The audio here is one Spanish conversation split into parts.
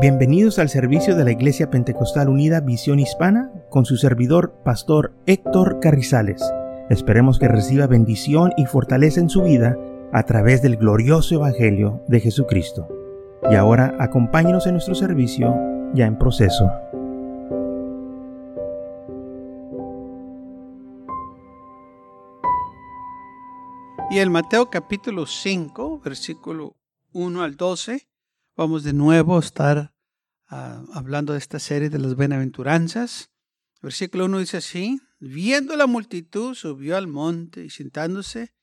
Bienvenidos al servicio de la Iglesia Pentecostal Unida Visión Hispana con su servidor, Pastor Héctor Carrizales. Esperemos que reciba bendición y fortaleza en su vida a través del glorioso Evangelio de Jesucristo. Y ahora acompáñenos en nuestro servicio ya en proceso. Y el Mateo capítulo 5, versículo 1 al 12, Vamos de nuevo a estar ah, hablando de esta serie de las bienaventuranzas. Versículo 1 dice así, viendo la multitud, subió al monte y sentándose,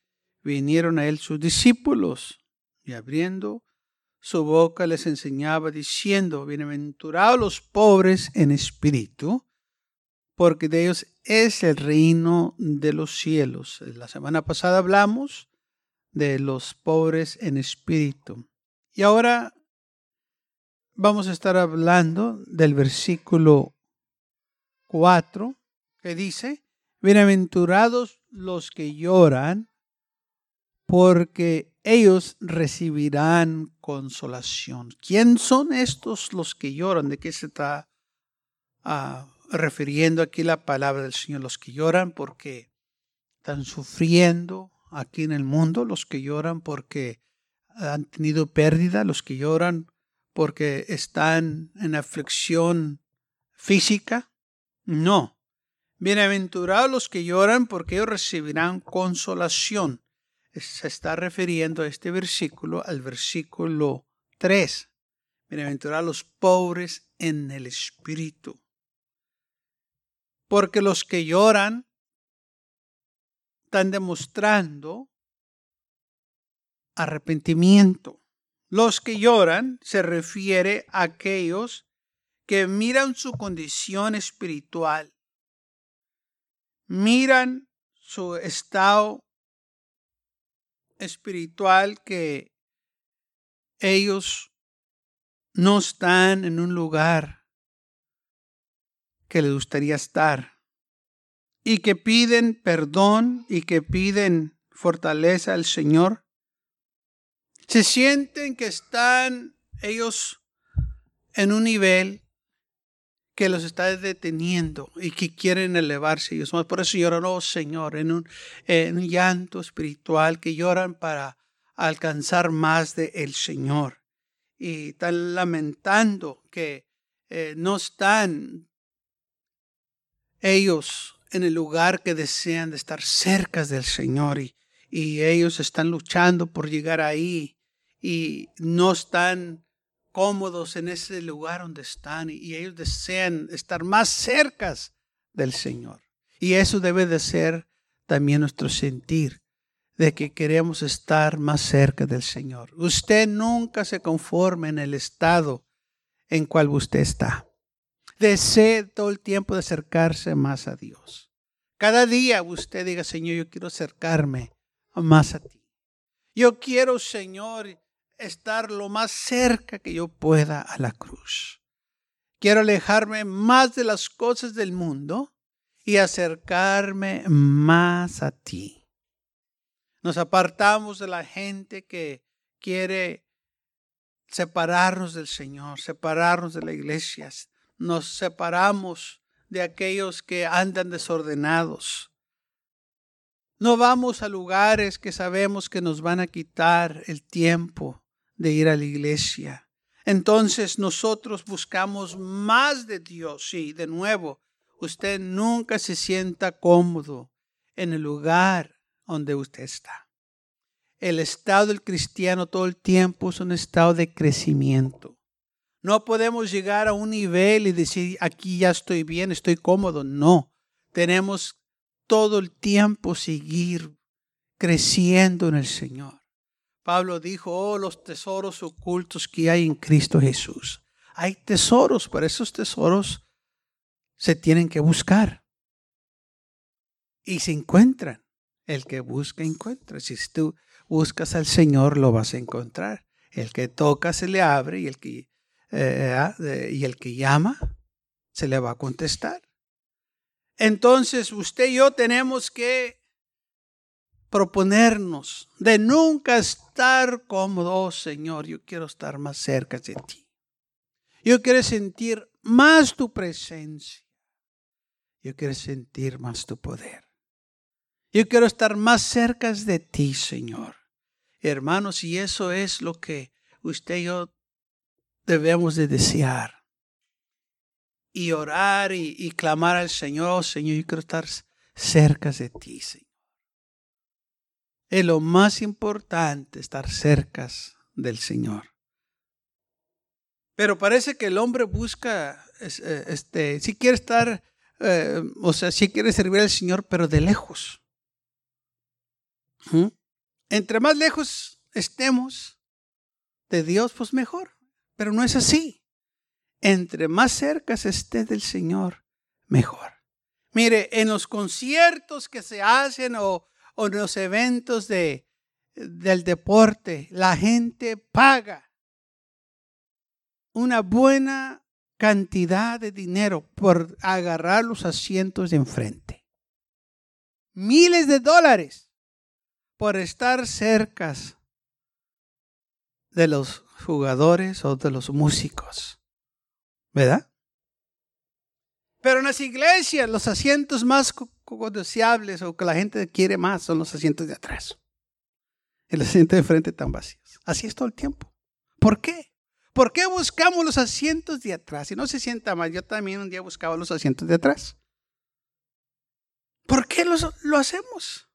vinieron a él sus discípulos y abriendo su boca les enseñaba diciendo, bienaventurados los pobres en espíritu, porque de ellos es el reino de los cielos. La semana pasada hablamos de los pobres en espíritu. Y ahora vamos a estar hablando del versículo 4 que dice, bienaventurados los que lloran, porque ellos recibirán consolación. ¿Quién son estos los que lloran? ¿De qué se está ah, refiriendo aquí la palabra del Señor? Los que lloran porque están sufriendo aquí en el mundo, los que lloran porque han tenido pérdida, los que lloran porque están en aflicción física. No. Bienaventurados los que lloran porque ellos recibirán consolación. Se está refiriendo a este versículo al versículo 3. Bienaventurados los pobres en el espíritu. Porque los que lloran están demostrando arrepentimiento. Los que lloran se refiere a aquellos que miran su condición espiritual, miran su estado espiritual que ellos no están en un lugar que les gustaría estar y que piden perdón y que piden fortaleza al Señor se sienten que están ellos en un nivel que los está deteniendo y que quieren elevarse ellos Por eso lloran, oh Señor, en un, en un llanto espiritual, que lloran para alcanzar más de el Señor. Y están lamentando que eh, no están ellos en el lugar que desean de estar cerca del Señor y, y ellos están luchando por llegar ahí y no están cómodos en ese lugar donde están y ellos desean estar más cerca del Señor. Y eso debe de ser también nuestro sentir de que queremos estar más cerca del Señor. Usted nunca se conforme en el estado en cual usted está. Desee todo el tiempo de acercarse más a Dios. Cada día usted diga, Señor, yo quiero acercarme más a ti. Yo quiero, Señor, estar lo más cerca que yo pueda a la cruz. Quiero alejarme más de las cosas del mundo y acercarme más a ti. Nos apartamos de la gente que quiere separarnos del Señor, separarnos de la iglesia. Nos separamos de aquellos que andan desordenados. No vamos a lugares que sabemos que nos van a quitar el tiempo de ir a la iglesia. Entonces nosotros buscamos más de Dios. Sí, de nuevo, usted nunca se sienta cómodo en el lugar donde usted está. El estado del cristiano todo el tiempo es un estado de crecimiento. No podemos llegar a un nivel y decir, aquí ya estoy bien, estoy cómodo. No, tenemos todo el tiempo seguir creciendo en el Señor. Pablo dijo, oh, los tesoros ocultos que hay en Cristo Jesús. Hay tesoros, pero esos tesoros se tienen que buscar. Y se encuentran. El que busca, encuentra. Si tú buscas al Señor, lo vas a encontrar. El que toca, se le abre. Y el que, eh, ah, y el que llama, se le va a contestar. Entonces, usted y yo tenemos que proponernos de nunca estar cómodo, oh Señor, yo quiero estar más cerca de ti. Yo quiero sentir más tu presencia. Yo quiero sentir más tu poder. Yo quiero estar más cerca de ti, Señor. Hermanos, y eso es lo que usted y yo debemos de desear. Y orar y, clamar al Señor, oh, Señor, yo quiero estar cerca de ti, Señor. Es lo más importante estar cerca del Señor. Pero parece que el hombre busca, eh, este, si quiere estar, eh, o sea, si quiere servir al Señor, pero de lejos. ¿Mm? Entre más lejos estemos de Dios, pues mejor. Pero no es así. Entre más cerca se esté del Señor, mejor. Mire, en los conciertos que se hacen o, en los eventos de, del deporte, la gente paga una buena cantidad de dinero por agarrar los asientos de enfrente. Miles de dólares por estar cerca de los jugadores o de los músicos. ¿Verdad? Pero en las iglesias los asientos más deseables o que la gente quiere más son los asientos de atrás. El asiento de frente tan vacíos. Así es todo el tiempo. ¿Por qué? ¿Por qué buscamos los asientos de atrás? Y no se sienta mal. Yo también un día buscaba los asientos de atrás. ¿Por qué lo hacemos?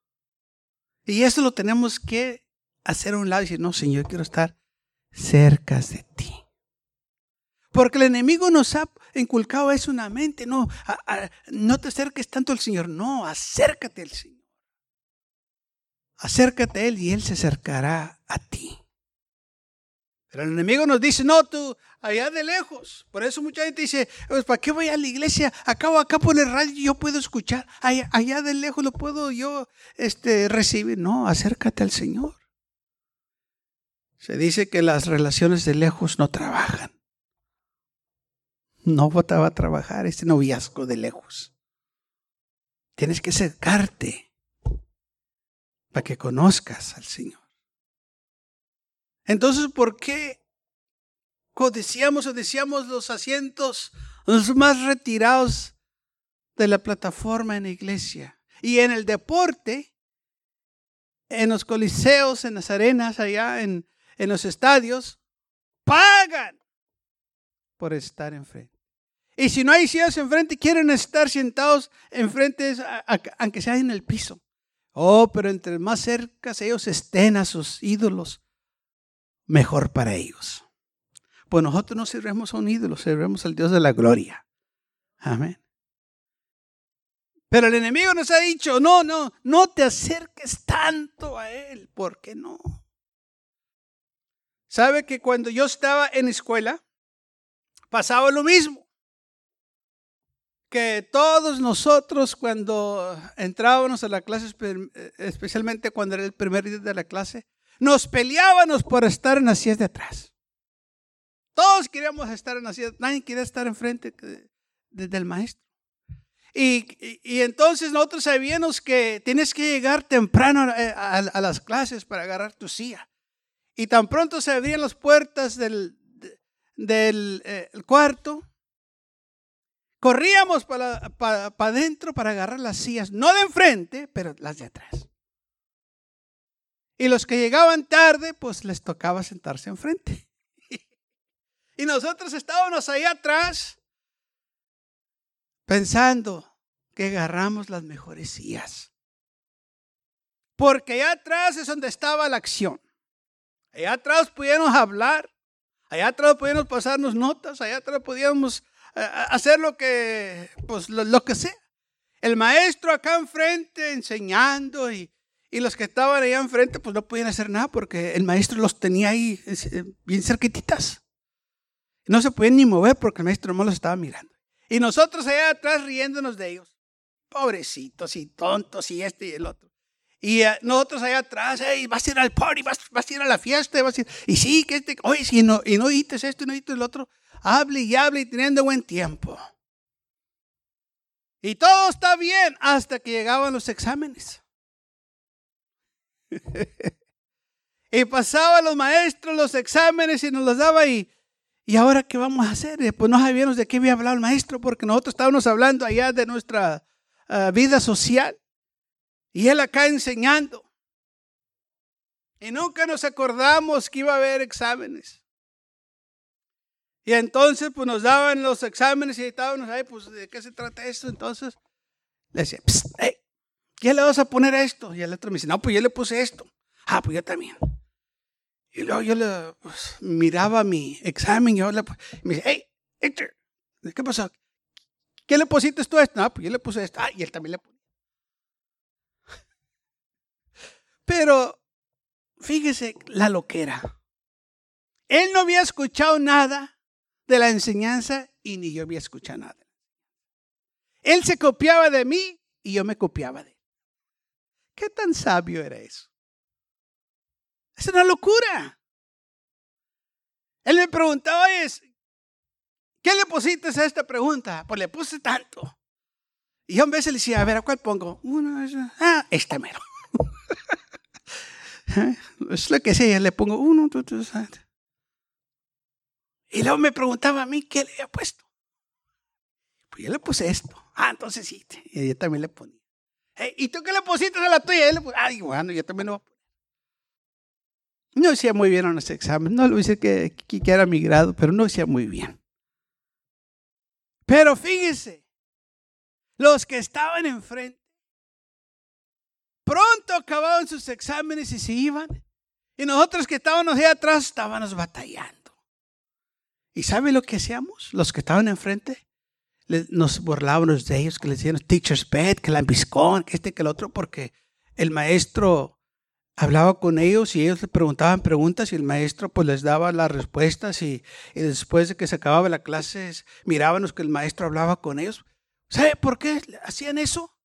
Y eso lo tenemos que hacer a un lado y decir, no, Señor, quiero estar cerca de ti. Porque el enemigo nos ha inculcado eso en la mente. No, no te acerques tanto al Señor. No, acércate al Señor. Acércate a Él y Él se acercará a ti. Pero el enemigo nos dice, no, tú, allá de lejos. Por eso mucha gente dice, pues, ¿para qué voy a la iglesia? Acabo acá por el radio yo puedo escuchar. Allá, allá de lejos lo puedo yo este, recibir. No, acércate al Señor. Se dice que las relaciones de lejos no trabajan. No va a trabajar este noviazgo de lejos. Tienes que acercarte para que conozcas al Señor. Entonces, ¿por qué codiciamos o deseamos los asientos los más retirados de la plataforma en la iglesia? Y en el deporte, en los coliseos, en las arenas, allá en, en los estadios, pagan por estar enfrente. Y si no hay sillas enfrente, quieren estar sentados enfrente, aunque sea en el piso. Oh, pero entre más cerca ellos estén a sus ídolos, mejor para ellos. Pues nosotros no servemos a un ídolo, servemos al Dios de la gloria. Amén. Pero el enemigo nos ha dicho, no, no, no te acerques tanto a Él. ¿Por qué no? ¿Sabe que cuando yo estaba en escuela, pasaba lo mismo? Que todos nosotros cuando entrábamos a la clase, especialmente cuando era el primer día de la clase, nos peleábamos por estar en las sillas de atrás. Todos queríamos estar en las sillas, nadie quería estar enfrente del maestro. Y, y, entonces nosotros sabíamos que tienes que llegar temprano eh, a las clases para agarrar tu silla. Y tan pronto se abrían las puertas del, del eh, cuarto, corríamos para, para, adentro para agarrar las sillas, no de enfrente, pero las de atrás. Y los que llegaban tarde, pues les tocaba sentarse enfrente. y nosotros estábamos ahí atrás pensando que agarramos las mejores sillas. Porque allá atrás es donde estaba la acción. Allá atrás podíamos hablar, allá atrás podíamos pasarnos notas, allá atrás podíamos eh, hacer lo que, pues, lo, que sea. El maestro acá enfrente enseñando y, y, los que estaban allá enfrente pues no podían hacer nada porque el maestro los tenía ahí eh, bien cerquititas. No se podían ni mover porque el maestro no los estaba mirando. Y nosotros allá atrás riéndonos de ellos. Pobrecitos y tontos y este y el otro. Y eh, nosotros allá atrás, vas a ir al party, vas, a ir a la fiesta, vas ir, y sí, que este, oye, si no, y no dices esto y no dices el otro, hable y hable y teniendo buen tiempo. Y todo está bien hasta que llegaban los exámenes. y pasaban los maestros los exámenes y nos los daba y, ¿Y ahora qué vamos a hacer? Pues no sabíamos de qué había hablado el maestro porque nosotros estábamos hablando allá de nuestra ah, vida social. Y él acá enseñando. Y nunca nos acordamos que iba a haber exámenes. Y entonces pues nos daban los exámenes y estábamos ahí, pues ¿de qué se trata esto? Entonces le decía, ¿qué le vas a poner a esto? Y el otro me dice, no, pues yo le puse esto. Ah, pues yo también. Y luego yo le pues, miraba mi examen y yo le, me dice, hey, Héctor, ¿qué pasó? ¿Qué le pusiste tú a esto? Ah, pues yo le puse esto. Ah, y él también le puso. Pero fíjese la loquera. Él no había escuchado nada de la enseñanza y ni yo había escuchado nada. Él se copiaba de mí y yo me copiaba de él. ¿Qué tan sabio era eso? Es una locura. Él me preguntaba, ¿qué le pusiste a esta pregunta? Pues le puse tanto. Y yo a veces le decía, a ver, ¿a cuál pongo? Uno, ah, este mero. es lo que sea, le pongo uno, Y luego me preguntaba a mí qué le había puesto. Pues yo le puse esto. Ah, entonces sí. Y yo también le ponía. ¿Y tú qué le pusiste a la tuya? Y Ay, bueno, yo también lo no hacía muy bien en ese examen. No lo hice que, que, era mi grado, pero no hacía muy bien. Pero fíjese, los que estaban enfrente, pronto acababan sus exámenes y se iban. Y nosotros que estábamos ahí atrás estábamos batallando. ¿Y sabe lo que hacíamos? Los que estaban enfrente, nos burlábamos de ellos, que les decían teacher's pet, que la ambiscón, que este, que el otro, porque el maestro hablaba con ellos y ellos le preguntaban preguntas y el maestro pues les daba las respuestas y, después de que se acababa la clase mirábamos que el maestro hablaba con ellos. ¿Sabe por qué hacían eso?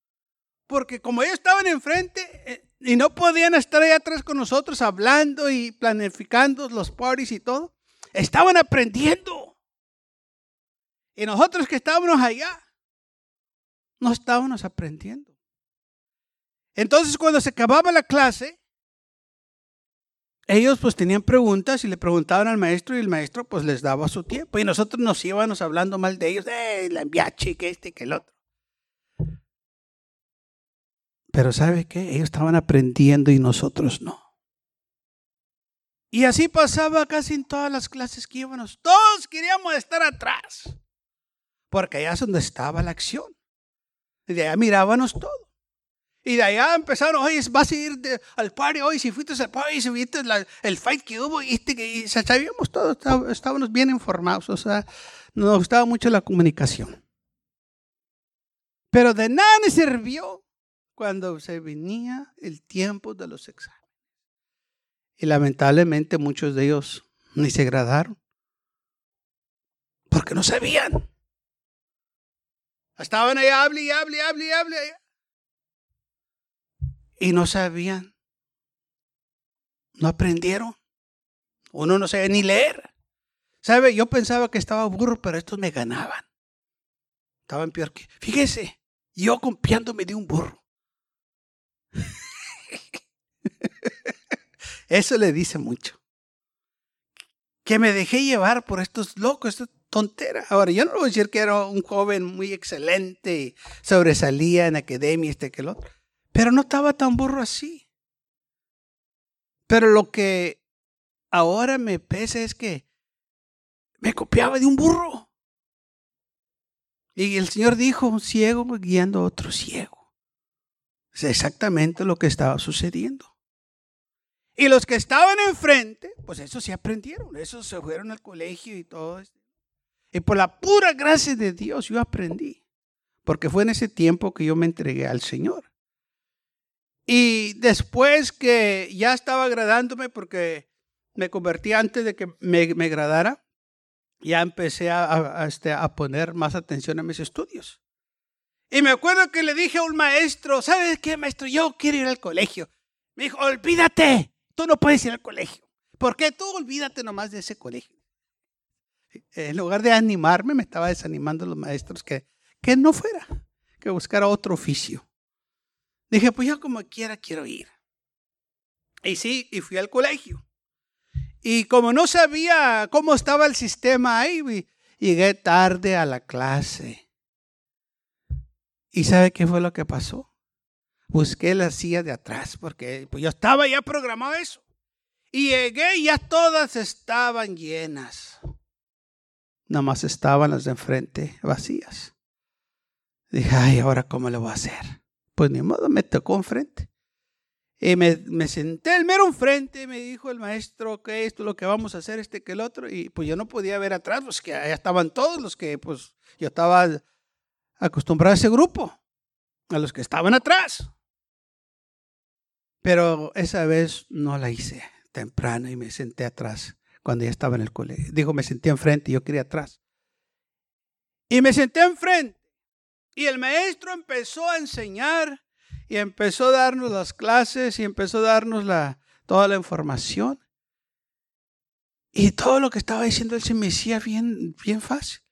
Porque como ellos estaban enfrente eh, y no podían estar ahí atrás con nosotros hablando y planificando los parties y todo, estaban aprendiendo. Y nosotros que estábamos allá, no estábamos aprendiendo. Entonces cuando se acababa la clase, ellos pues tenían preguntas y le preguntaban al maestro y el maestro pues les daba su tiempo. Y nosotros nos íbamos hablando mal de ellos, eh, la enviache, que este, que el otro. Pero ¿sabe qué? Ellos estaban aprendiendo y nosotros no. Y así pasaba casi en todas las clases que íbamos. Todos queríamos estar atrás. Porque allá es donde estaba la acción. Y de allá mirábamos todo. Y de allá empezaron, oye, vas a ir al party hoy, si fuiste al party, si viste el fight que hubo, y, este, y sabíamos todo, estábamos bien informados, o sea, nos gustaba mucho la comunicación. Pero de nada me sirvió cuando se venía el tiempo de los exámenes. Y lamentablemente muchos de ellos ni se gradaron. Porque no sabían. Estaban ahí, hable y hable y hable y hable y no sabían. No aprendieron. Uno no sabía ni leer. ¿Sabe? Yo pensaba que estaba burro, pero estos me ganaban. Estaban peor que. Fíjese, yo copiándome de un burro. Eso le dice mucho. Que me dejé llevar por estos locos, esta tontera. Ahora, yo no voy a decir que era un joven muy excelente, sobresalía en academia, este que el otro. Pero no estaba tan burro así. Pero lo que ahora me pesa es que me copiaba de un burro. Y el Señor dijo, un ciego guiando a otro ciego. Es exactamente lo que estaba sucediendo. Y los que estaban enfrente, pues eso sí aprendieron, eso se fueron al colegio y todo. Y por la pura gracia de Dios yo aprendí, porque fue en ese tiempo que yo me entregué al Señor. Y después que ya estaba agradándome porque me convertí antes de que me, me agradara, ya empecé a, este, a, poner más atención a mis estudios. Y me acuerdo que le dije a un maestro, ¿sabes qué, maestro? Yo quiero ir al colegio. Me dijo, olvídate, tú no puedes ir al colegio. ¿Por qué? Tú olvídate nomás de ese colegio. En lugar de animarme, me estaba desanimando los maestros que, que no fuera, que buscara otro oficio. Dije, pues yo como quiera quiero ir. Y sí, y fui al colegio. Y como no sabía cómo estaba el sistema ahí, llegué tarde a la clase. ¿Y sabe qué fue lo que pasó? Busqué la silla de atrás porque pues, yo estaba ya programado eso. Y llegué y ya todas estaban llenas. Nada más estaban las de enfrente vacías. Dije, ay, ahora cómo lo voy a hacer. Pues ni modo, me tocó enfrente. Y me, me senté el mero enfrente y me dijo el maestro que esto es lo que vamos a hacer, este que el otro. Y pues yo no podía ver atrás, pues que allá estaban todos los que pues yo estaba acostumbrado a ese grupo, a los que estaban atrás. Pero esa vez no la hice temprano y me senté atrás cuando ya estaba en el colegio. Digo, me senté enfrente y yo quería atrás. Y me senté enfrente. Y el maestro empezó a enseñar y empezó a darnos las clases y empezó a darnos la, toda la información. Y todo lo que estaba diciendo él se me hacía bien, bien fácil.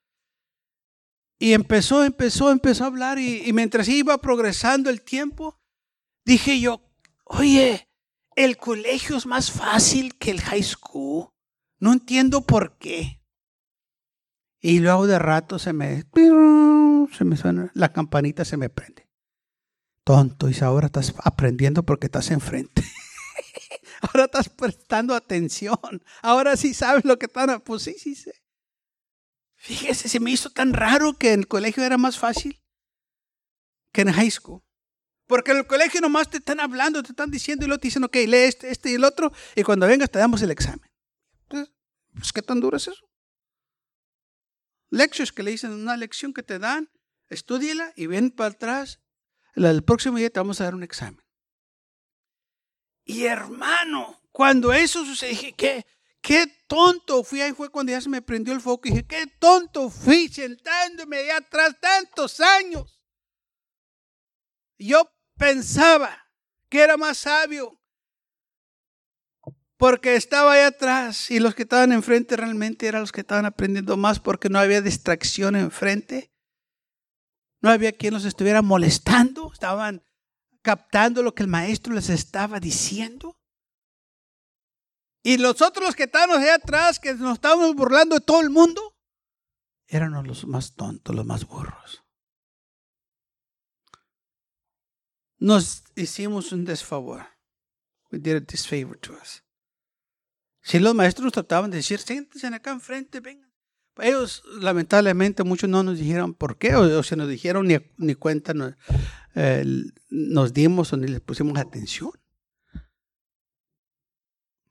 Y empezó, empezó, empezó a hablar y, mientras iba progresando el tiempo, dije yo, oye, el colegio es más fácil que el high school. No entiendo por qué. Y luego de rato se me, se me suena, la campanita se me prende. Tonto, y ahora estás aprendiendo porque estás enfrente. ahora estás prestando atención. Ahora sí sabes lo que están. Pues sí, sí sé. Fíjese, se me hizo tan raro que en el colegio era más fácil que en high school. Porque en el colegio nomás te están hablando, te están diciendo y luego te dicen, ok, lee este, este y el otro, y cuando vengas te damos el examen. Entonces, pues, ¿qué tan duro es eso? Lectures que le dicen, una lección que te dan, estudiela y ven para atrás el próximo día te vamos a dar un examen. Y hermano, cuando eso sucedió, dije, ¿qué? Qué tonto fui. Ahí fue cuando ya se me prendió el foco. Y dije, qué tonto fui sentándome allá atrás tantos años. Yo pensaba que era más sabio porque estaba ahí atrás y los que estaban enfrente realmente eran los que estaban aprendiendo más porque no había distracción enfrente. No había quien los estuviera molestando. Estaban captando lo que el maestro les estaba diciendo. Y los otros que estábamos ahí atrás, que nos estábamos burlando de todo el mundo, eran los más tontos, los más burros. Nos hicimos un desfavor. We did a disfavor to us. Si los maestros trataban de decir, siéntense acá enfrente, vengan. Ellos, lamentablemente, muchos no nos dijeron por qué, o, se nos dijeron ni, ni cuenta nos, eh, nos dimos o ni les pusimos atención.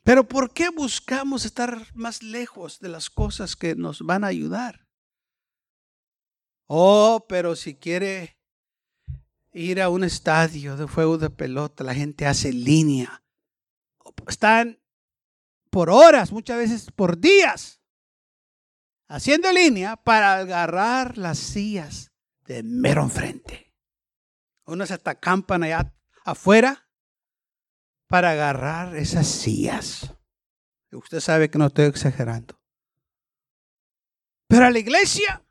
Pero ¿por qué buscamos estar más lejos de las cosas que nos van a ayudar? Oh, pero si quiere ir a un estadio de fuego de pelota, la gente hace línea. Están por horas, muchas veces por días, haciendo línea para agarrar las sillas de mero enfrente. Unos hasta acampan allá afuera para agarrar esas sillas. usted sabe que no estoy exagerando. Pero a la iglesia,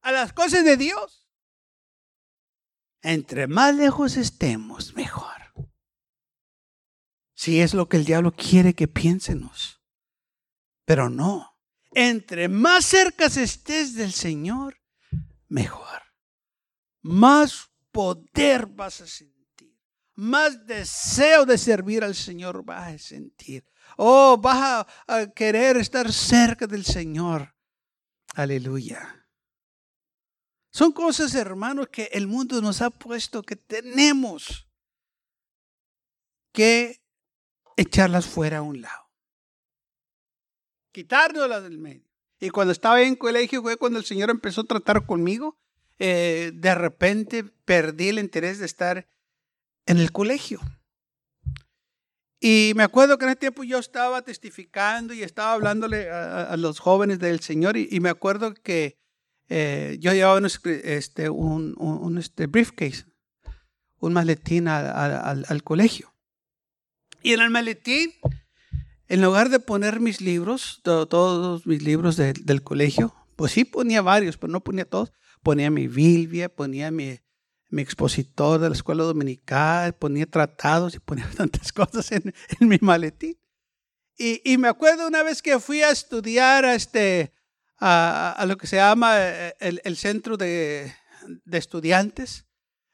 a las cosas de Dios, entre más lejos estemos, mejor. Si es lo que el diablo quiere que piénsenos. Pero no. Entre más cerca estés del Señor, mejor. Más poder vas a sentir. Más deseo de servir al Señor vas a sentir. Oh, vas a, querer estar cerca del Señor. Aleluya. Son cosas, hermanos, que el mundo nos ha puesto que tenemos que echarlas fuera a un lado quitárnoslas del medio. Y cuando estaba en colegio fue cuando el Señor empezó a tratar conmigo. Eh, de repente perdí el interés de estar en el colegio. Y me acuerdo que en ese tiempo yo estaba testificando y estaba hablándole a, los jóvenes del Señor y, me acuerdo que eh, yo llevaba un, este, un, este briefcase, un maletín al, al colegio. Y en el maletín en lugar de poner mis libros, todos mis libros del colegio, pues sí ponía varios, pero no ponía todos. Ponía mi Biblia, ponía mi, mi expositor de la escuela dominical, ponía tratados y ponía tantas cosas en, mi maletín. Y, me acuerdo una vez que fui a estudiar a, este, a, lo que se llama eh, el, centro de, estudiantes.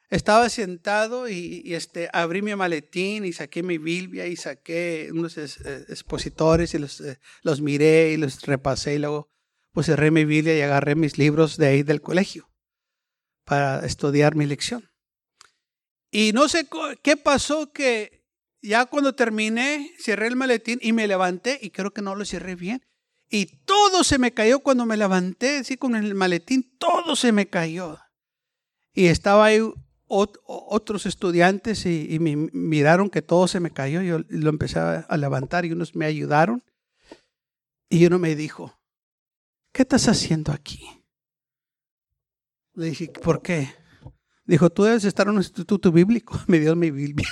Estaba sentado y, este, abrí mi maletín y saqué mi Biblia y saqué unos eh, expositores y los, eh, los miré y los repasé y luego pues cerré mi Biblia y agarré mis libros de ahí del colegio para estudiar mi lección. Y no sé qué pasó que ya cuando terminé, cerré el maletín y me levanté y creo que no lo cerré bien. Y todo se me cayó cuando me levanté, así con el maletín, todo se me cayó. Y estaba ahí otros estudiantes y, me miraron que todo se me cayó. Yo lo empecé a levantar y unos me ayudaron. Y uno me dijo, ¿qué estás haciendo aquí? Le dije, ¿por qué? Dijo, tú debes estar en un instituto bíblico. Me dio mi Biblia.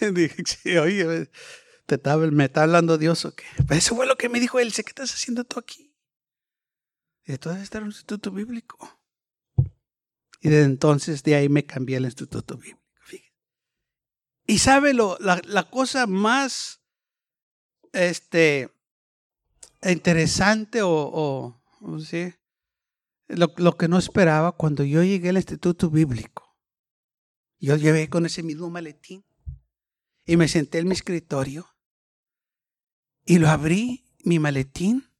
Dije, sí, oye, te está, me está hablando Dios o qué. Pues eso fue lo que me dijo él. ¿Qué estás haciendo tú aquí? Y tú debes estar en un instituto bíblico. Y desde entonces de ahí me cambié al instituto bíblico. Y sabe lo, la, cosa más este, interesante o, o ¿sí? Lo, lo, que no esperaba cuando yo llegué al instituto bíblico. Yo llevé con ese mismo maletín y me senté en mi escritorio y lo abrí, mi maletín,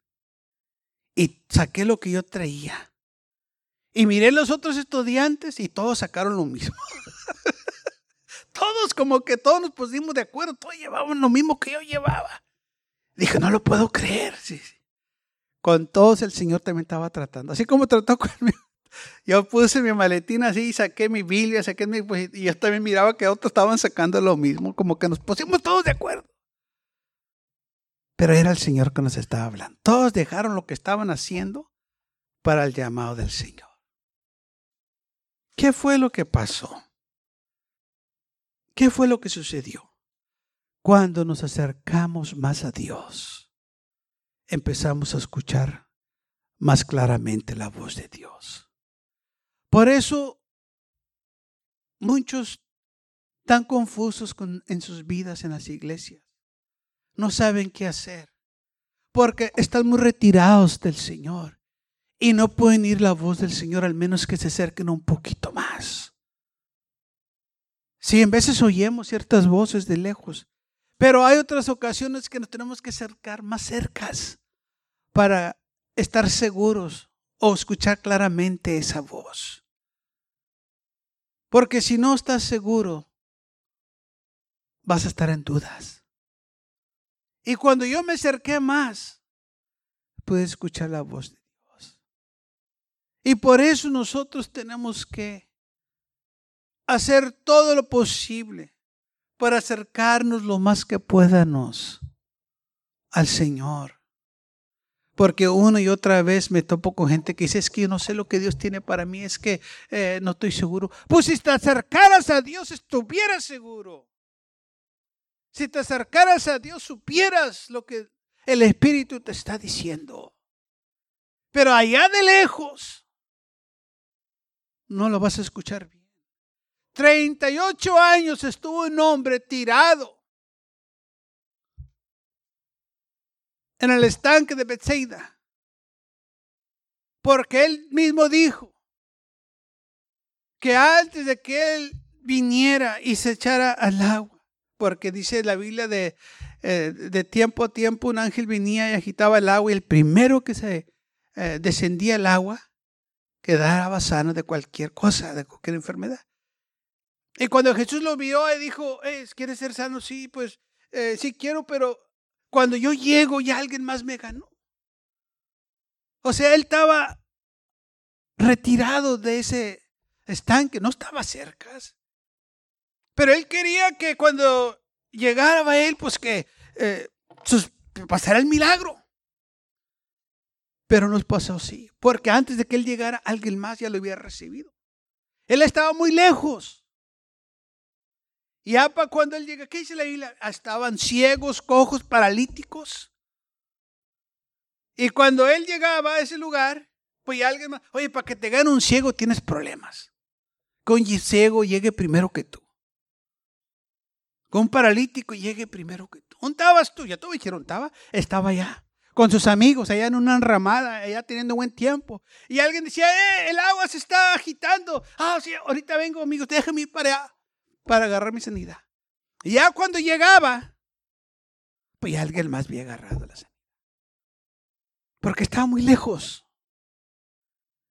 y saqué lo que yo traía. Y miré los otros estudiantes y todos sacaron lo mismo. todos como que todos nos pusimos de acuerdo, todos llevaban lo mismo que yo llevaba. Dije, no lo puedo creer. Con todos el Señor también estaba tratando. Así como trató conmigo. Yo puse mi maletín así y saqué mi Biblia, saqué mi, pues, y yo también miraba que otros estaban sacando lo mismo, como que nos pusimos todos de acuerdo. Pero era el Señor que nos estaba hablando. Todos dejaron lo que estaban haciendo para el llamado del Señor. ¿Qué fue lo que pasó? ¿Qué fue lo que sucedió? Cuando nos acercamos más a Dios, empezamos a escuchar más claramente la voz de Dios. Por eso muchos están confusos en sus vidas en las iglesias. No saben qué hacer porque están muy retirados del Señor y no pueden ir la voz del Señor al menos que se acerquen un poquito más. Sí, en veces oímos ciertas voces de lejos, pero hay otras ocasiones que nos tenemos que acercar más cercas para estar seguros o escuchar claramente esa voz. Porque si no estás seguro, vas a estar en dudas. Y cuando yo me acerqué más, pude escuchar la voz de Dios. Y por eso nosotros tenemos que hacer todo lo posible para acercarnos lo más que podamos al Señor. Porque una y otra vez me topo con gente que dice, es que yo no sé lo que Dios tiene para mí, es que eh, no estoy seguro. Pues si te acercaras a Dios, estuvieras seguro. Si te acercaras a Dios, supieras lo que el Espíritu te está diciendo. Pero allá de lejos, no lo vas a escuchar bien. 38 años estuvo un hombre tirado en el estanque de Bethsaida. Porque él mismo dijo que antes de que él viniera y se echara al agua, porque dice la Biblia de, eh, de tiempo a tiempo un ángel venía y agitaba el agua y el primero que se eh, descendía el agua quedaba sano de cualquier cosa, de cualquier enfermedad. Y cuando Jesús lo vio y dijo, ¿quieres ser sano? Sí, pues eh, sí quiero, pero cuando yo llego ya alguien más me ganó. O sea, él estaba retirado de ese estanque, no estaba cerca. Pero él quería que cuando llegara él, pues que eh, pasara el milagro. Pero no pasó así, porque antes de que él llegara, alguien más ya lo había recibido. Él estaba muy lejos. Y apa cuando él llega, ¿qué dice la isla? Estaban ciegos, cojos, paralíticos. Y cuando él llegaba a ese lugar, pues alguien oye, para que te gane un ciego tienes problemas. Con un ciego llegue primero que tú. Con un paralítico llegue primero que tú. ¿Dónde tú? Ya te dijeron, estaba, estaba allá con sus amigos allá en una enramada, allá teniendo buen tiempo. Y alguien decía, eh, el agua se está agitando. Ah, sí, ahorita vengo, amigos, déjeme ir para, para agarrar mi sanidad. Y ya cuando llegaba, pues alguien más había agarrado la sanidad. Porque estaba muy lejos.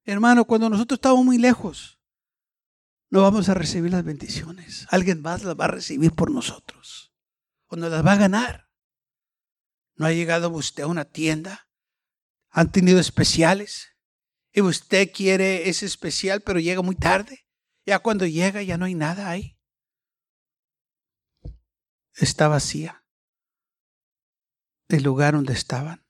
Hermano, cuando nosotros estamos muy lejos, no vamos a recibir las bendiciones. Alguien más las va a recibir por nosotros. O nos las va a ganar. ¿No ha llegado usted a una tienda? ¿Han tenido especiales? Y usted quiere ese especial, pero llega muy tarde. Ya cuando llega ya no hay nada ahí. Está vacía. El lugar donde estaban.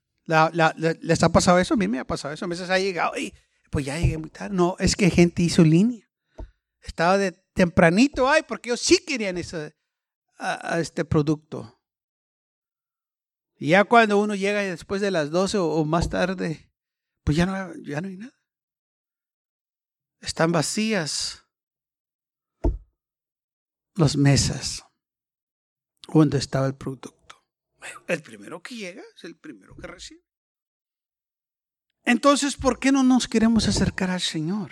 ¿Les ha pasado eso? A mí me ha pasado eso. A veces ha llegado y pues ya llegué muy tarde. No, es que gente hizo línea. Estaba de tempranito, ay, porque ellos sí querían ese, a este producto. Y ya cuando uno llega después de las 12 o, más tarde, pues ya no, ya no hay nada. Están vacías las mesas donde estaba el producto. El primero que llega es el primero que recibe. Entonces, ¿por qué no nos queremos acercar al Señor?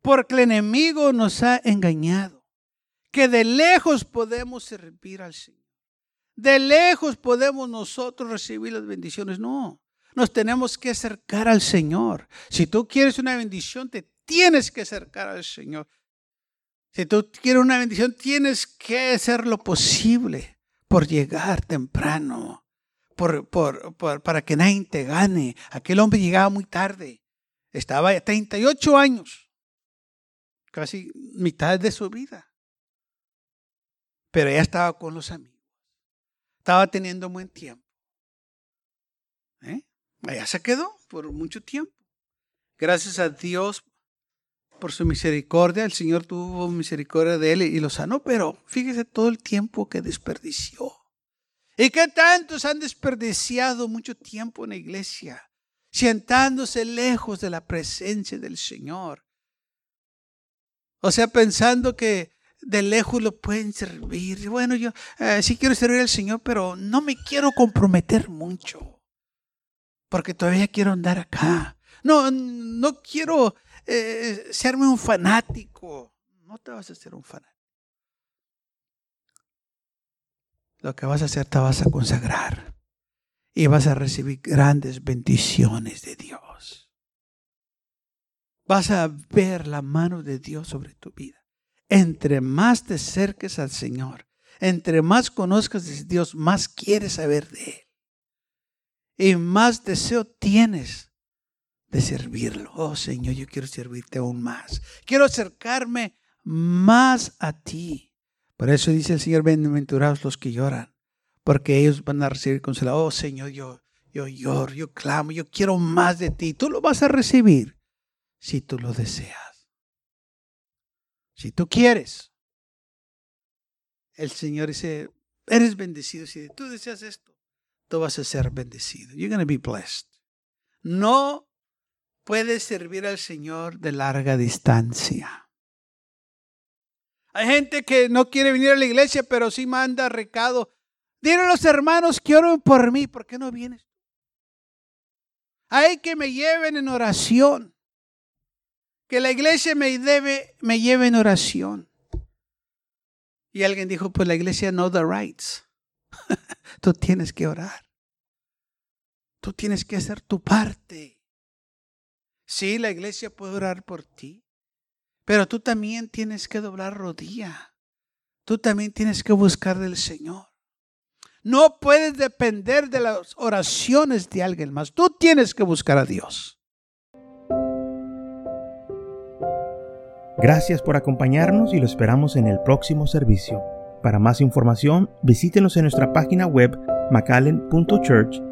Porque el enemigo nos ha engañado. Que de lejos podemos servir al Señor. De lejos podemos nosotros recibir las bendiciones. No, nos tenemos que acercar al Señor. Si tú quieres una bendición, te tienes que acercar al Señor. Si tú quieres una bendición, tienes que hacer lo posible por llegar temprano, por, para que nadie te gane. Aquel hombre llegaba muy tarde. Estaba a 38 años, casi mitad de su vida. Pero ya estaba con los amigos. Estaba teniendo buen tiempo. ¿Eh? Allá se quedó por mucho tiempo. Gracias a Dios por su misericordia. El Señor tuvo misericordia de él y lo sanó, pero fíjese todo el tiempo que desperdició. ¿Y qué tantos han desperdiciado mucho tiempo en la iglesia, sentándose lejos de la presencia del Señor? O sea, pensando que de lejos lo pueden servir. Bueno, yo eh, sí quiero servir al Señor, pero no me quiero comprometer mucho. Porque todavía quiero andar acá. No, no quiero eh, serme un fanático. No te vas a ser un fanático. Lo que vas a hacer, te vas a consagrar. Y vas a recibir grandes bendiciones de Dios. Vas a ver la mano de Dios sobre tu vida entre más te acerques al Señor, entre más conozcas de Dios, más quieres saber de Él. Y más deseo tienes de servirlo. Oh Señor, yo quiero servirte aún más. Quiero acercarme más a ti. Por eso dice el Señor, bienaventurados los que lloran, porque ellos van a recibir consuelo. Oh Señor, yo, yo lloro, yo clamo, yo quiero más de ti. Tú lo vas a recibir si tú lo deseas. Si tú quieres, el Señor dice, eres bendecido. Si tú deseas esto, tú vas a ser bendecido. You're going to be blessed. No puedes servir al Señor de larga distancia. Hay gente que no quiere venir a la iglesia, pero sí manda recado. Dile a los hermanos que oren por mí. ¿Por qué no vienes? Hay que me lleven en oración que la iglesia me, debe, me lleve en oración. Y alguien dijo, pues la iglesia no the rights. Tú tienes que orar. Tú tienes que hacer tu parte. Sí, la iglesia puede orar por ti, pero tú también tienes que doblar rodilla. Tú también tienes que buscar del Señor. No puedes depender de las oraciones de alguien más. Tú tienes que buscar a Dios. Gracias por acompañarnos y lo esperamos en el próximo servicio. Para más información, visítenos en nuestra página web macallen.church.